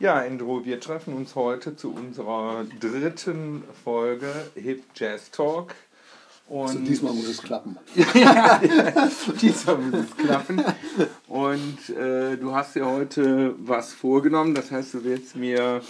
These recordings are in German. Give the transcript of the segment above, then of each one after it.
Ja, Andrew, wir treffen uns heute zu unserer dritten Folge Hip Jazz Talk. Und also diesmal muss es klappen. ja, diesmal muss es klappen. Und äh, du hast ja heute was vorgenommen. Das heißt, du willst mir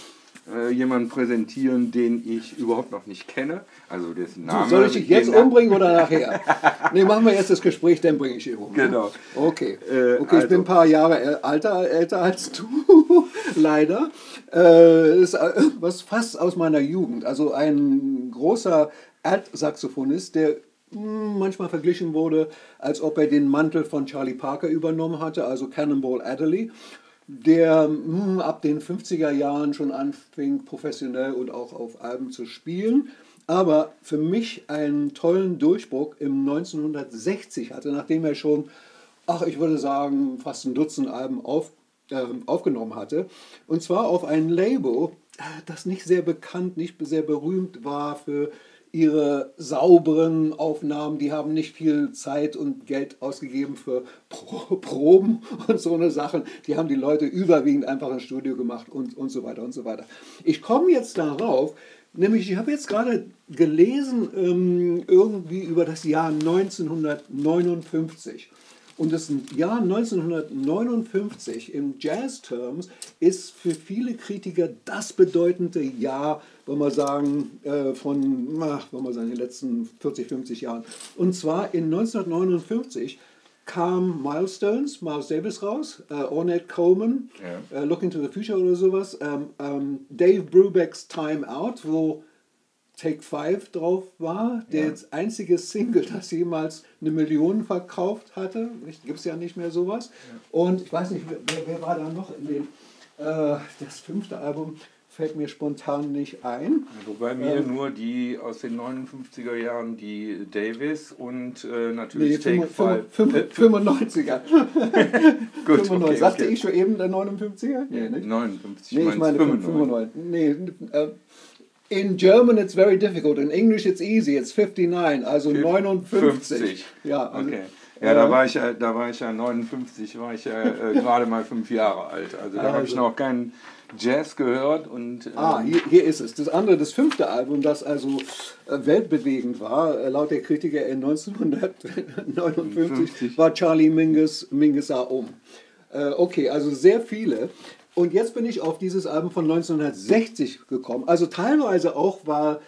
äh, jemanden präsentieren, den ich überhaupt noch nicht kenne. Also dessen Name. soll ich dich jetzt umbringen oder nachher? nee, machen wir erst das Gespräch, dann bringe ich ihn um. Genau. Okay. Äh, okay, also. ich bin ein paar Jahre älter, älter als du, leider. Äh, ist äh, was fast aus meiner Jugend. Also ein großer Alt-Saxophonist, der hm, manchmal verglichen wurde, als ob er den Mantel von Charlie Parker übernommen hatte, also Cannonball Adderley der mh, hm, ab den 50er Jahren schon anfing, professionell und auch auf Alben zu spielen, aber für mich einen tollen Durchbruch im 1960 hatte, nachdem er schon, ach, ich würde sagen, fast ein Dutzend Alben auf, äh, aufgenommen hatte. Und zwar auf ein Label, das nicht sehr bekannt, nicht sehr berühmt war für ihre sauberen Aufnahmen, die haben nicht viel Zeit und Geld ausgegeben für Pro Proben und so eine Sachen. Die haben die Leute überwiegend einfach ins Studio gemacht und, und so weiter und so weiter. Ich komme jetzt darauf, nämlich ich habe jetzt gerade gelesen ähm, irgendwie über das Jahr 1959. Und das Jahr 1959 im Jazz-Terms ist für viele Kritiker das bedeutende Jahr, wenn wir sagen, äh, von ach, wenn wir sagen, den letzten 40, 50 Jahren. Und zwar in 1959 kam Milestones, Miles Davis raus, äh, Ornette Coleman, ja. äh, Looking to the Future oder sowas, ähm, ähm, Dave Brubecks Time Out, wo Take Five drauf war, der ja. einzige Single, das jemals eine Million verkauft hatte. Gibt es ja nicht mehr sowas. Ja. Und ich weiß nicht, wer, wer, war da noch in dem, äh, das fünfte Album fällt mir spontan nicht ein. Wobei mir ähm, nur die aus den 59er Jahren, die Davis und äh, natürlich nee, Take 5. 95er. Gut, 95. Okay, Sagte okay. ich schon eben der 59er? Nee, nicht? 59, nee, ich meine 95. 95. Nee, äh, in German it's very difficult. In English it's easy. It's 59, also 59. 50. Ja, also, okay. Ja, da war ich ja, da war ich ja 59, war ich ja äh, gerade mal fünf Jahre alt. Also da also. habe ich noch keinen Jazz gehört und. Ähm ah, hier, hier, ist es. Das andere, das fünfte Album, das also äh, weltbewegend war, äh, laut der Kritiker in 1959, 50. war Charlie Mingus Mingus um. Äh, okay, also sehr viele. Und jetzt bin ich auf dieses Album von 1960 gekommen. Also teilweise auch war äh,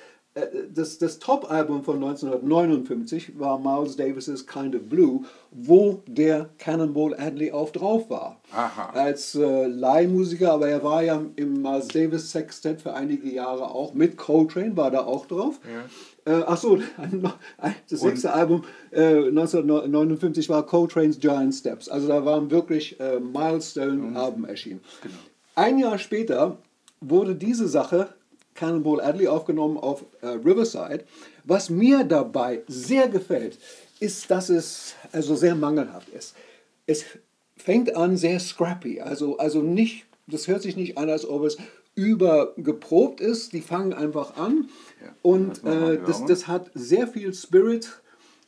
das, das Top-Album von 1959 war Miles Davis' Kind of Blue, wo der Cannonball Adley auch drauf war. Aha. Als äh, Leihmusiker, aber er war ja im Miles Davis Sextet für einige Jahre auch. Mit Coltrane war da auch drauf. Ja. Äh, Achso, das sechste Album äh, 1959 war Coltrane's Giant Steps. Also da waren wirklich äh, Milestone-Alben erschienen. Genau. Ein Jahr später wurde diese Sache, Cannonball Adley, aufgenommen auf äh, Riverside. Was mir dabei sehr gefällt, ist, dass es also sehr mangelhaft ist. Es fängt an sehr scrappy, also, also nicht, das hört sich nicht an, als ob es übergeprobt ist. Die fangen einfach an ja, und äh, das, das hat sehr viel Spirit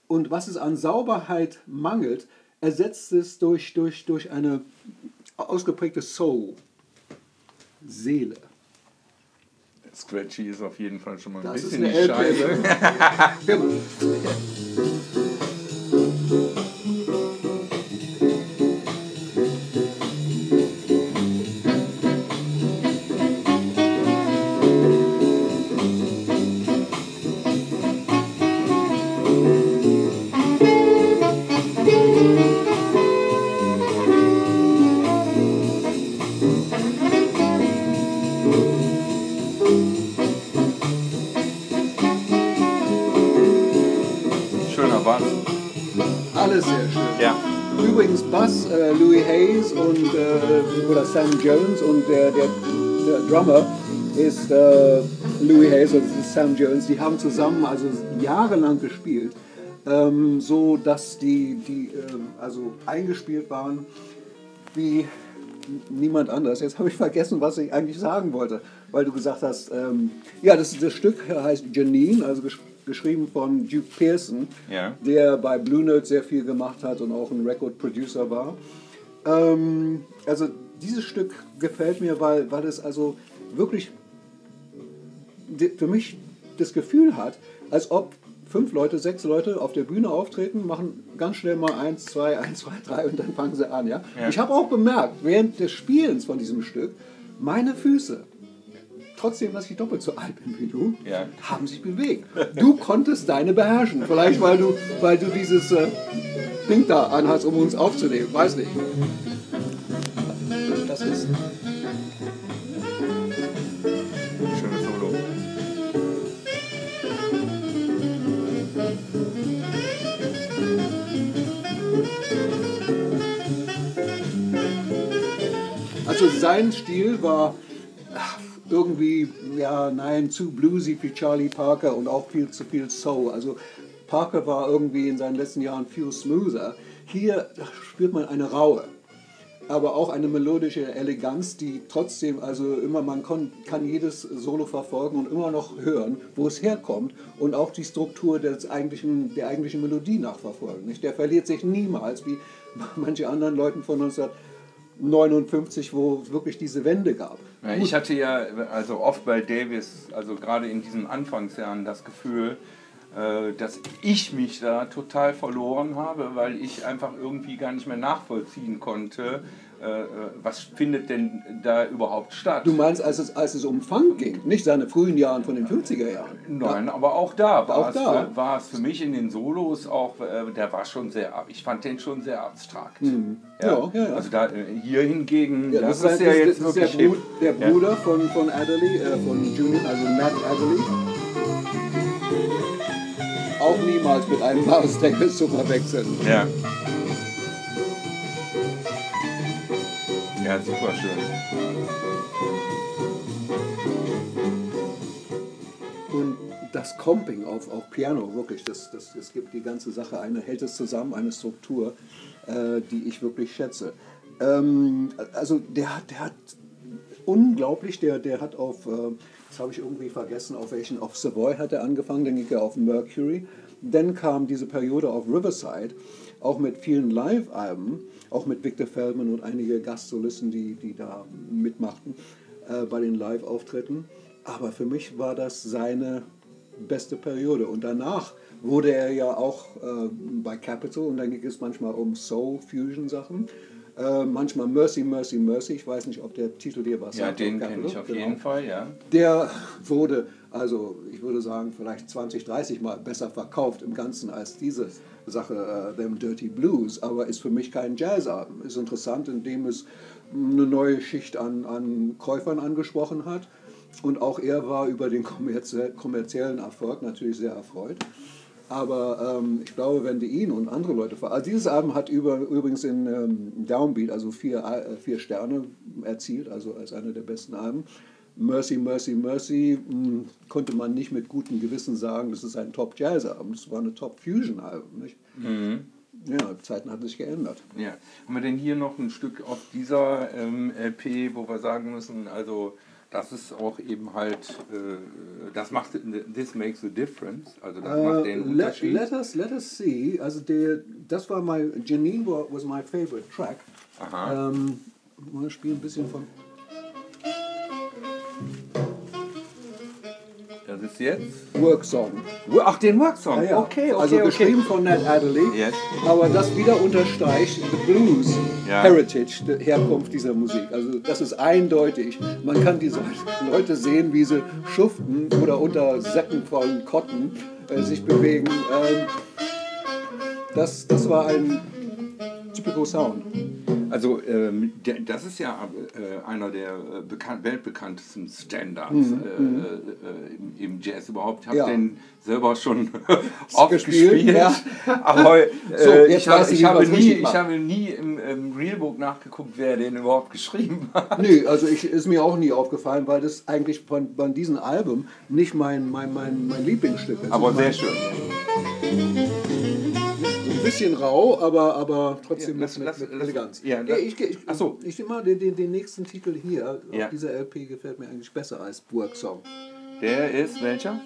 und was es an Sauberheit mangelt, ersetzt es durch, durch, durch eine ausgeprägte Soul, Seele. Scratchy ist auf jeden Fall schon mal ein das bisschen die Scheibe. Sam Jones und der, der, der Drummer ist äh, Louis Hayes und Sam Jones. Die haben zusammen also jahrelang gespielt, ähm, so dass die, die ähm, also eingespielt waren wie niemand anders. Jetzt habe ich vergessen, was ich eigentlich sagen wollte, weil du gesagt hast, ähm, ja, das, das Stück heißt Janine, also gesch geschrieben von Duke Pearson, ja. der bei Blue Note sehr viel gemacht hat und auch ein Record Producer war. Ähm, also dieses Stück gefällt mir, weil, weil es also wirklich für mich das Gefühl hat, als ob fünf Leute, sechs Leute auf der Bühne auftreten, machen ganz schnell mal eins, zwei, eins, zwei, drei und dann fangen sie an. Ja? ja. Ich habe auch bemerkt, während des Spielens von diesem Stück, meine Füße, trotzdem, dass ich doppelt so alt bin wie du, ja. haben sich bewegt. Du konntest deine beherrschen. Vielleicht, weil du, weil du dieses äh, Ding da anhast, um uns aufzunehmen. Weiß nicht. Also sein Stil war irgendwie, ja, nein, zu bluesy für Charlie Parker und auch viel zu viel Soul. Also Parker war irgendwie in seinen letzten Jahren viel smoother. Hier spürt man eine raue, aber auch eine melodische Eleganz, die trotzdem, also immer, man kann, jedes Solo verfolgen und immer noch hören, wo es herkommt und auch die Struktur des eigentlichen, der eigentlichen Melodie nachverfolgen. Nicht? Der verliert sich niemals, wie manche anderen Leute von uns 59, wo es wirklich diese Wende gab. Ja, ich hatte ja also oft bei Davis, also gerade in diesen Anfangsjahren, das Gefühl, äh, dass ich mich da total verloren habe, weil ich einfach irgendwie gar nicht mehr nachvollziehen konnte, was findet denn da überhaupt statt? Du meinst, als es, als es um Funk ging, nicht seine frühen Jahren von den 50er Jahren? Nein, ja. aber auch da, war, auch es, da. war es für mich in den Solos auch, der war schon sehr, ich fand den schon sehr abstrakt. Mhm. Ja, ja, ja, Also da, hier hingegen, ja, das, das, ist ja jetzt das wirklich der, Bru der Bruder von, von Adderley, äh, von Junior, also Matt Adderley. Auch niemals mit einem Davis zu verwechseln. Ja. Ja, super schön. Und das Comping auf, auf Piano, wirklich, das, das, das gibt die ganze Sache eine, hält es zusammen, eine Struktur, äh, die ich wirklich schätze. Ähm, also der der hat unglaublich, der, der hat auf, äh, das habe ich irgendwie vergessen, auf welchen, auf Savoy hat er angefangen, dann ging er auf Mercury, dann kam diese Periode auf Riverside, auch mit vielen Live-Alben auch mit Victor Feldman und einige Gastsolisten, die, die da mitmachten äh, bei den Live-Auftritten. Aber für mich war das seine beste Periode. Und danach wurde er ja auch äh, bei Capitol und dann ging es manchmal um Soul-Fusion-Sachen. Äh, manchmal Mercy, Mercy, Mercy. Ich weiß nicht, ob der Titel dir was ja, sagt. Ja, den kenne ich auf genau. jeden Fall, ja. Der wurde, also ich würde sagen, vielleicht 20, 30 Mal besser verkauft im Ganzen als dieses. Sache, uh, Them Dirty Blues, aber ist für mich kein Jazzalbum. Ist interessant, indem es eine neue Schicht an, an Käufern angesprochen hat. Und auch er war über den kommerziellen Erfolg natürlich sehr erfreut. Aber ähm, ich glaube, wenn du ihn und andere Leute. Also dieses Album hat über, übrigens in ähm, Downbeat also vier, äh, vier Sterne erzielt, also als einer der besten Alben. Mercy, Mercy, Mercy mh, hm, konnte man nicht mit gutem Gewissen sagen, das ist ein Top-Jazz-Album, das war eine Top-Fusion-Album. Mhm. Ja, Zeiten haben sich geändert. Ja. Haben wir denn hier noch ein Stück auf dieser ähm, LP, wo wir sagen müssen, also das ist auch eben halt, äh, das macht, this makes a difference, also das uh, macht den Unterschied. Let, let, us, let us see, also der, das war mein, Janine was my favorite track. Aha. Ähm, wir spielen ein bisschen von ist jetzt? Worksong. Ach, den Worksong. Ja, ja. Okay, okay. Also okay. geschrieben von Ned Adderley. Yes. Aber das wieder unterstreicht the Blues ja. Heritage, die Herkunft dieser Musik. Also das ist eindeutig. Man kann diese Leute sehen, wie sie schuften oder unter Säcken von Kotten äh, sich bewegen. Ähm, das, das war ein typical Sound. Also ähm, der, das ist ja äh, einer der äh, bekannt, weltbekanntesten Standards mhm. äh, mhm. äh im, im, Jazz überhaupt. Ich habe ja. den selber schon oft gespielt, gespielt ja. aber äh, so, ich, hab, ich, habe nie, ich habe nie im, im Realbook nachgeguckt, wer den überhaupt geschrieben hat. Nö, also ich, ist mir auch nie aufgefallen, weil das eigentlich von, von diesem Album nicht mein, mein, mein, mein Lieblingsstück ist. Aber sehr schön bisschen rau, aber, aber trotzdem ja, lass, mit, lass, mit Eleganz. Ja, ja, ich, ich, Achso. Ich nehme mal den, den, den, nächsten Titel hier. Ja. Auf dieser LP gefällt mir eigentlich besser als Burg Song. Der ist welcher?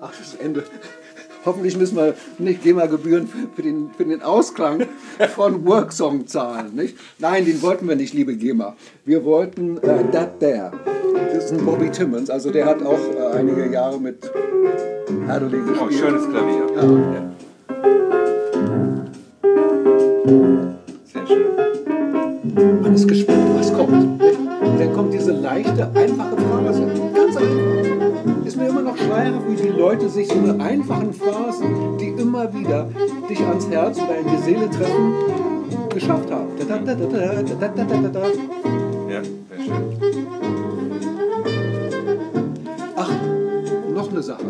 Ach, das Ende. Hoffentlich müssen wir nicht GEMA-Gebühren für den, für den Ausklang von Worksong zahlen. Nicht? Nein, den wollten wir nicht, liebe GEMA. Wir wollten äh, That There. Das ist ein Bobby Timmons, also der hat auch äh, einige Jahre mit Adderley Oh, gespielt. schönes Klavier. Ja. Sehr Man ist gespannt, was kommt. Und Dann kommt diese leichte, einfache Phrase. Ganz einfach. Ist mir immer noch schleierhaft, wie die Leute sich so eine einfachen Phrasen, die immer wieder dich ans Herz oder in die Seele treffen, geschafft haben. Ja, sehr schön. Ach, noch eine Sache.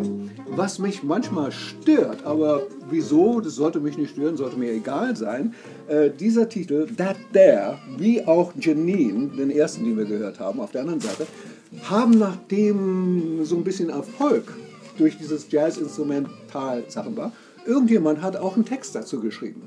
Was mich manchmal stört, aber wieso, das sollte mich nicht stören, sollte mir egal sein, äh, dieser Titel, That There, wie auch Janine, den ersten, den wir gehört haben, auf der anderen Seite, haben nachdem so ein bisschen Erfolg durch dieses Jazz-Instrumental-Sachen war, irgendjemand hat auch einen Text dazu geschrieben.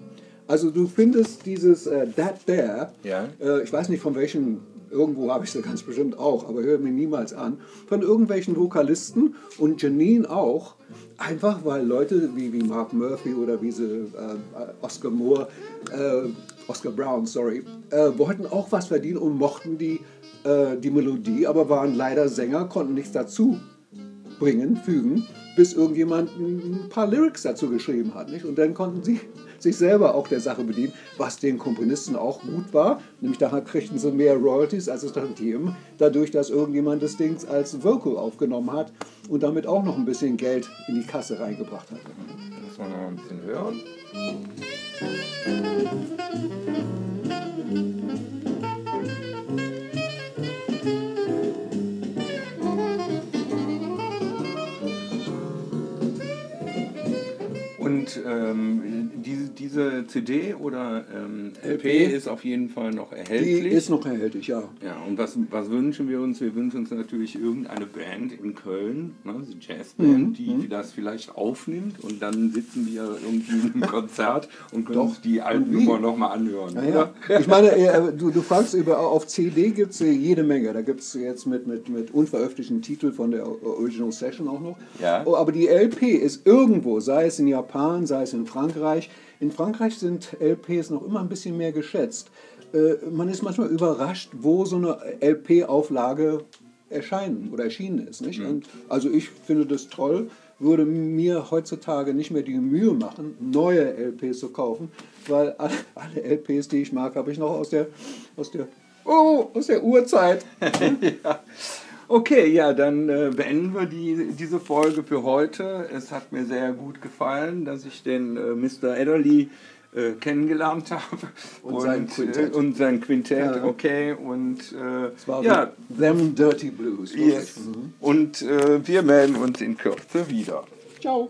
Also du findest dieses äh, That There, Ja. äh, ich weiß nicht von welchen, irgendwo habe ich sie ganz bestimmt auch, aber höre mir niemals an, von irgendwelchen Vokalisten und Janine auch, einfach weil Leute wie, wie Mark Murphy oder wie sie, äh, Oscar Moore, äh, Oscar Brown, sorry, äh, wollten auch was verdienen und mochten die, äh, die Melodie, aber waren leider Sänger, konnten nichts dazu bringen, fügen, bis irgendjemand ein paar Lyrics dazu geschrieben hat. Nicht? Und dann konnten sie sich selber auch der Sache bedienen, was den Komponisten auch gut war. Nämlich daher kriegten sie mehr Royalties als es Tantiemen, dadurch, dass irgendjemand das Ding als Vocal aufgenommen hat und damit auch noch ein bisschen Geld in die Kasse reingebracht hat. Muss man noch ein bisschen hören. Und ähm, diese, diese CD oder ähm, LP LP ist auf jeden Fall noch Die erhältlich. ist noch erhältlich, ja. Ja, und was, was wünschen wir uns? Wir wünschen uns natürlich irgendeine Band in Köln, ne, eine Jazzband, die das vielleicht aufnimmt und dann sitzen wir irgendwie im Konzert und können uns die alten? Nummern nochmal anhören. Ja, ja. Ich meine, äh, du, du fragst über, auf CD gibt es jede Menge. Da gibt es jetzt mit, mit, mit unveröffentlichten Titeln von der Original Session auch noch. Ja. Oh, aber die LP ist irgendwo, sei es in Japan, sei es in Frankreich. In Frankreich sind LPs noch immer ein bisschen mehr geschätzt. Äh, man ist manchmal überrascht, wo so eine LP-Auflage erscheinen oder erschienen ist. Nicht? Und also ich finde das toll, würde mir heutzutage nicht mehr die Mühe machen, neue LPs zu kaufen, weil alle, alle LPs, die ich mag, habe ich noch aus der, aus der, oh, aus der Urzeit. ja. Okay, ja, dann äh, beenden wir die, diese Folge für heute. Es hat mir sehr gut gefallen, dass ich den äh, Mr. Adderley äh, kennengelernt habe. Und sein Quintett. Äh, und sein Quintett, Ja. okay. Und äh, Das war ja, Them Dirty Blues. yes. und äh, wir melden uns in Kürze wieder. Ciao.